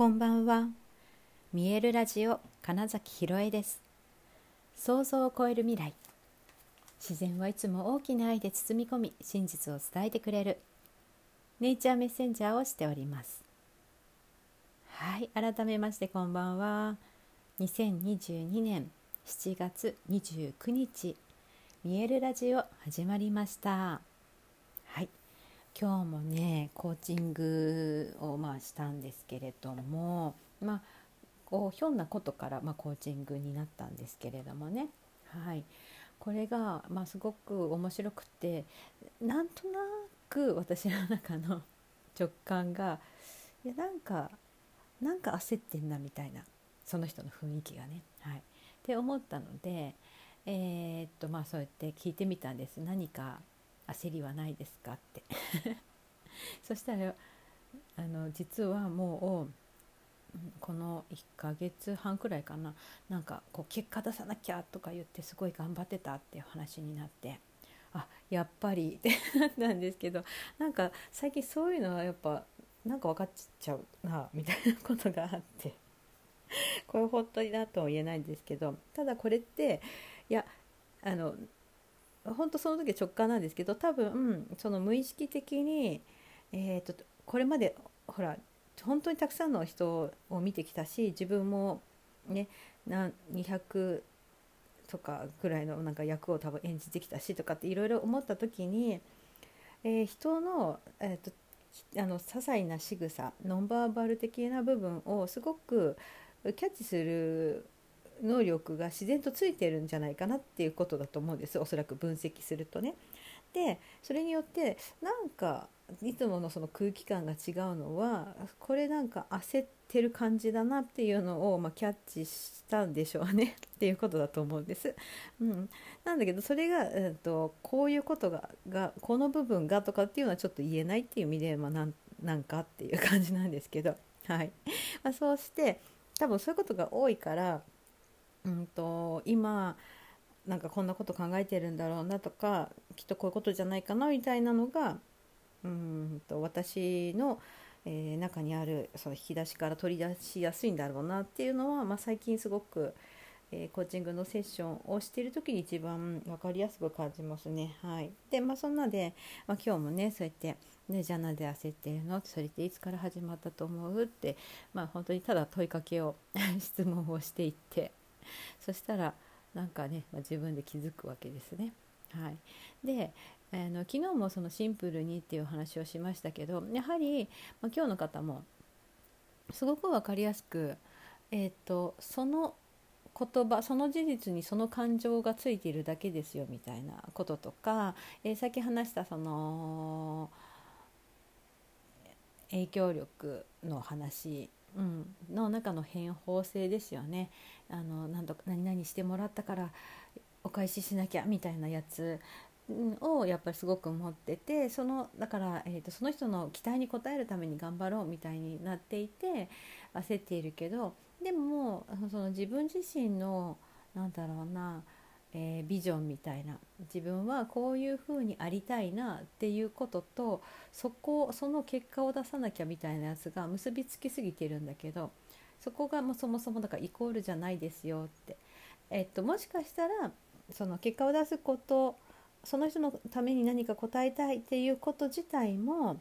こんばんは。見えるラジオ金崎ひろえです。想像を超える未来。自然はいつも大きな愛で包み込み、真実を伝えてくれるネイチャーメッセンジャーをしております。はい、改めましてこんばんは。2022年7月29日、見えるラジオ始まりました。今日もねコーチングをまあしたんですけれどもまあこうひょんなことから、まあ、コーチングになったんですけれどもね。はい。これが、まあ、すごく面白くてなんとなく私の中の 直感がいやなんかなんか焦ってんなみたいなその人の雰囲気がね。はい、って思ったので、えー、っとまあそうやって聞いてみたんです。何か焦りはないですか?」って。そしたらあの実はもうこの1ヶ月半くらいかな。なんかこう結果出さなきゃとか言ってすごい頑張ってたっていう話になって。あやっぱり ってなったんですけどなんか最近そういうのはやっぱなんか分かっちゃうなみたいなことがあって。これ本当になとも言えないんですけどただこれっていやあの本当その時直感なんですけど多分その無意識的に、えーと、これまでほら本当にたくさんの人を見てきたし自分もね200とかぐらいのなんか役を多分演じてきたしとかっていろいろ思った時に、えー、人の、えーと、あの些細な仕草ノンバーバル的な部分をすごくキャッチする能力が自然とついてるんじゃないかなっていうことだと思うんです。おそらく分析するとね。でそれによってなんかいつものその空気感が違うのはこれなんか焦ってる感じだなっていうのを、まあ、キャッチしたんでしょうね。っていうことだと思うんです。うん、なんだけどそれが、えーと、こういうことががこの部分がとかっていうのはちょっと言えないっていう意味で、まあ、なんなんかっていう感じなんですけど、はい。まあ、そうして多分そういうことが多いからうんと、今なんかこんなこと考えてるんだろうなとかきっとこういうことじゃないかなみたいなのがうんと私の、えー、中にあるその引き出しから取り出しやすいんだろうなっていうのは、まあ、最近すごく、えー、コーチングのセッションをしている時に一番分かりやすく感じますね。はい、でまあそんなで、まあ、今日もねそうやってね、じゃあなんで焦ってるの？それっていつから始まったと思う？って、まあ、本当にただ問いかけを 質問をしていって。そしたらなんかね、まあ、自分で気づくわけですね。はい、であの昨日もそのシンプルにっていう話をしましたけどやはり、まあ、今日の方もすごく分かりやすく、えーと、その言葉その事実にその感情がついているだけですよみたいなこととか、えー、さっき話したその影響力の話うん、の中の変法性ですよねあの何とか何々してもらったからお返ししなきゃみたいなやつをやっぱりすごく持っててそのだから、えーと、その人の期待に応えるために頑張ろうみたいになっていて焦っているけどでもその自分自身のなんだろうなえー、ビジョンみたいな自分はこういうふうにありたいなっていうこととそこその結果を出さなきゃみたいなやつが結びつきすぎてるんだけどそこがもうそもそもだからイコールじゃないですよって、えっと、もしかしたらその結果を出すことその人のために何か答えたいっていうこと自体も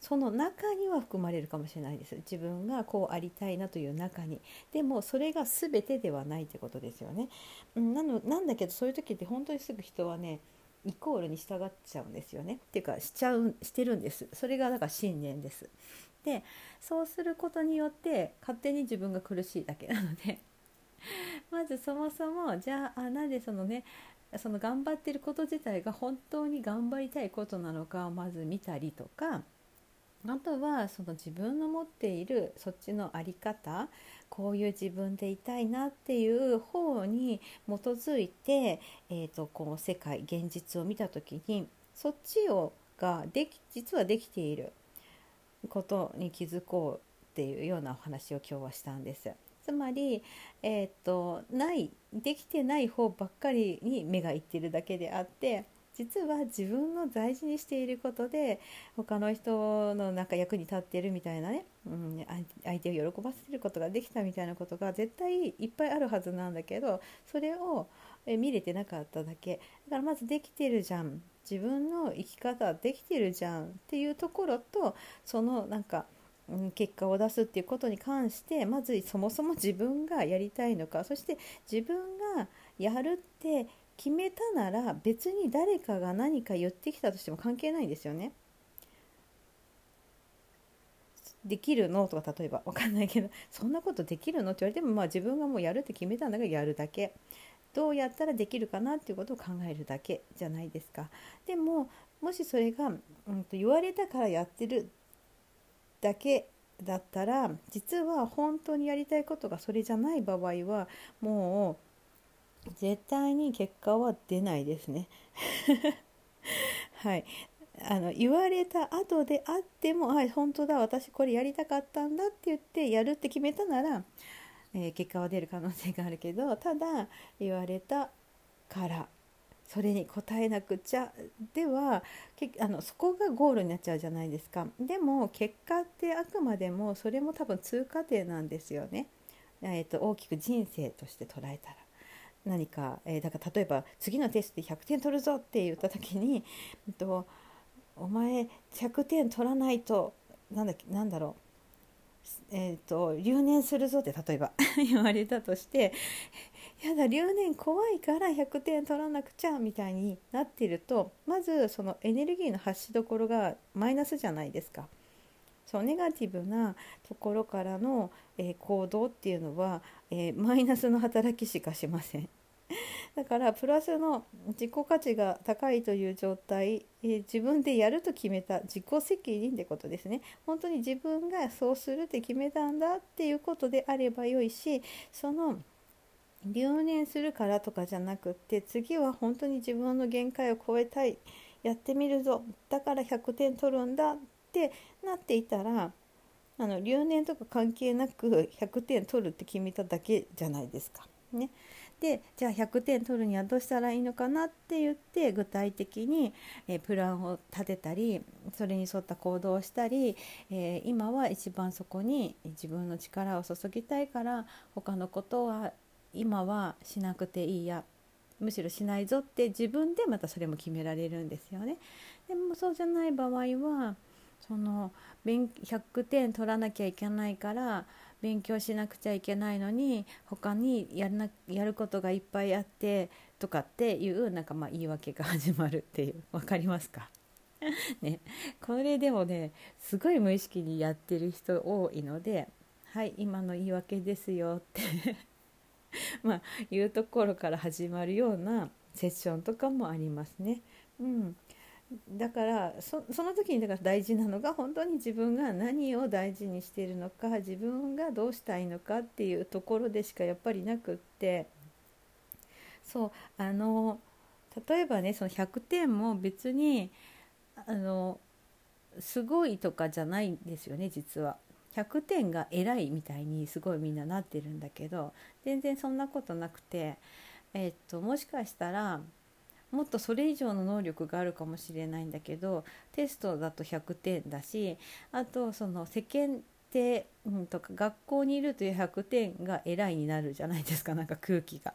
その中には含まれるかもしれないです。自分がこうありたいなという中に。でもそれが全てではないってことですよね。なのなんだけどそういう時って本当にすぐ人はねイコールに従っちゃうんですよね。っていうかしちゃうしてるんです。それがだから信念です。でそうすることによって勝手に自分が苦しいだけなので。まずそもそもじゃああなんでそのねその頑張ってること自体が本当に頑張りたいことなのかをまず見たりとかあとはその自分の持っているそっちの在り方こういう自分でいたいなっていう方に基づいて、えーと、この世界現実を見た時にそっちをができ実はできている。ことに気づこうっていうようなお話を今日はしたんです。つまり、えーとないできてない方ばっかりに目がいってるだけであって実は自分の大事にしていることで他の人のなんか役に立ってるみたいなね、うん、相相手を喜ばせることができたみたいなことが絶対いっぱいあるはずなんだけどそれを見れてなかっただけだからまずできてるじゃん自分の生き方できてるじゃんっていうところとそのなんか結果を出すっていうことに関してまずそもそも自分がやりたいのかそして自分がやるって決めたなら別に誰かが何か言ってきたとしても関係ないんですよね。できるのとか例えば分かんないけどそんなことできるのって言われてもまあ自分がもうやるって決めたんだからやるだけどうやったらできるかなっていうことを考えるだけじゃないですか。でももしそれが、うん、と言われたからやってるだけだったら実は本当にやりたいことがそれじゃない場合はもう絶対に結果は出ないですね。はい。あの言われた後であっても「あ本当だ私これやりたかったんだ」って言ってやるって決めたなら、えー、結果は出る可能性があるけど ただ言われたからそれに応えなくちゃではあのそこがゴールになっちゃうじゃないですか。でも結果ってあくまでもそれも多分通過点なんですよね、えーと、大きく人生として捉えたら。何か、えー、だから例えば次のテストで100点取るぞって言った時に、えっと、お前100点取らないとなんだなんだろう。えーと留年するぞって例えば 言われたとしてやだ留年怖いから100点取らなくちゃみたいになってるとまずそのエネルギーの発しどころがマイナスじゃないですか。そうネガティブなところからの、えー、行動っていうのは、えー、マイナスの働きしかしません。だからプラスの自己価値が高いという状態、えー、自分でやると決めた自己責任ってことですね本当に自分がそうするって決めたんだっていうことであればよいしその留年するからとかじゃなくって次は本当に自分の限界を超えたいやってみるぞだから100点取るんだってなっていたらあの留年とか関係なく100点取るって決めただけじゃないですか。ね、でじゃあ100点取るにはどうしたらいいのかなって言って具体的に、えプランを立てたりそれに沿った行動をしたり、え、今は一番そこに自分の力を注ぎたいから他のことは今はしなくていいやむしろしないぞって自分でまたそれも決められるんですよね。でもそうじゃない場合はその100点取らなきゃいけないから勉強しなくちゃいけないのに他にやなやることがいっぱいあってとかっていうなんかまあ言い訳が始まるっていう。分かりますか？ね、これでもねすごい無意識にやってる人多いのではい今の言い訳ですよって まあ、いうところから始まるようなセッションとかもありますね。うん、だからその時にだから大事なのが本当に自分が何を大事にしているのか自分がどうしたいのかっていうところでしかやっぱりなくってそうあの例えばねその100点も別にあのすごいとかじゃないんですよね実は。100点が偉いみたいにすごいみんななってるんだけど全然そんなことなくて、え、っともしかしたらもっとそれ以上の能力があるかもしれないんだけどテストだと100点だしあとその世間体、うん、とか学校にいるという100点が偉いになるじゃないですかなんか空気が。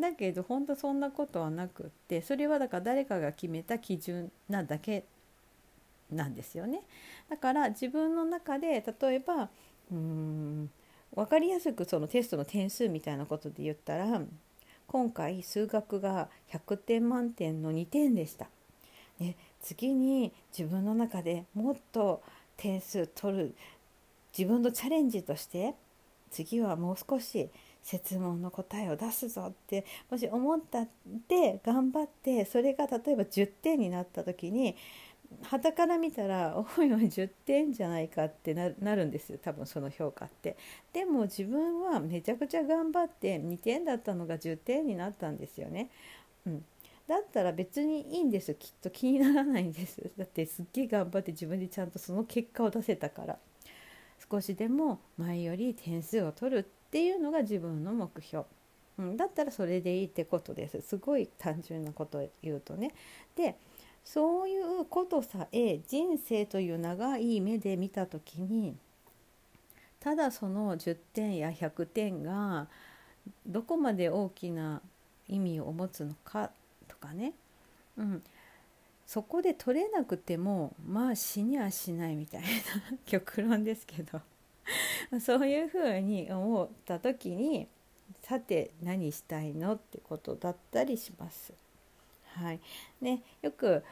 だけど本当そんなことはなくってそれはだから誰かが決めた基準なだけなんですよね。だから自分の中で例えばうん分かりやすくそのテストの点数みたいなことで言ったら今回数学が100点満点の2点でした。ね、次に自分の中でもっと点数取る自分のチャレンジとして次はもう少し設問の答えを出すぞってもし思ったって頑張ってそれが例えば10点になった時に旗から見たら「おいおい10点じゃないか」ってなるんですよ。多分その評価って。でも自分はめちゃくちゃ頑張って2点だったのが10点になったんですよね。うん、だったら別にいいんですきっと気にならないんです。だってすっげえ頑張って自分でちゃんとその結果を出せたから。少しでも前より点数を取るっていうのが自分の目標、うん、だったらそれでいいってことです。すごい単純なことを言うとね。でそういうことさえ人生という長い目で見た時にただその10点や100点がどこまで大きな意味を持つのかとかね、うん、そこで取れなくてもまあ死にはしないみたいな 極論ですけど。そういうふうに思った時にさて何したいのってことだったりします。はい、ねよく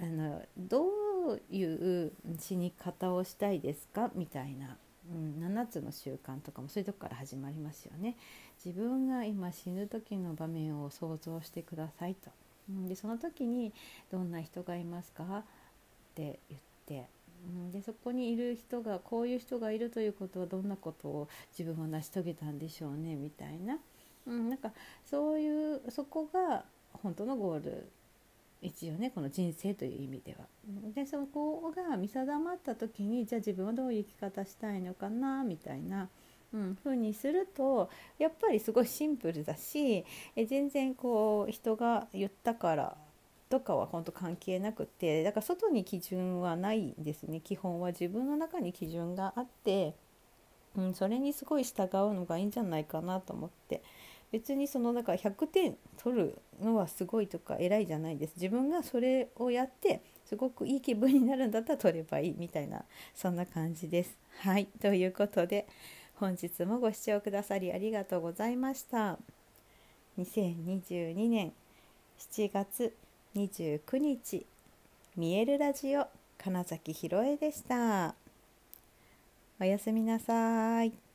あのどういう死に方をしたいですか？みたいな、うん、7つの習慣とかもそういうとこから始まりますよね。自分が今死ぬ時の場面を想像してくださいと。うんでその時に「どんな人がいますか?」って言ってでそこにいる人がこういう人がいるということはどんなことを自分は成し遂げたんでしょうね？みたいな、うん、なんかそういうそこが本当のゴール一応ねこの人生という意味では。でそこが見定まった時にじゃあ自分はどういう生き方したいのかなみたいな。うん、風にするとやっぱりすごいシンプルだしえ全然こう人が言ったからとかは本当関係なくてだから外に基準はないんですね基本は自分の中に基準があって、うん、それにすごい従うのがいいんじゃないかなと思って別にそのだか100点取るのはすごいとか偉いじゃないです自分がそれをやってすごくいい気分になるんだったら取ればいいみたいなそんな感じです。はいということで本日もご視聴くださりありがとうございました。2022年7月29日見えるラジオ金崎ひろえでしたおやすみなさい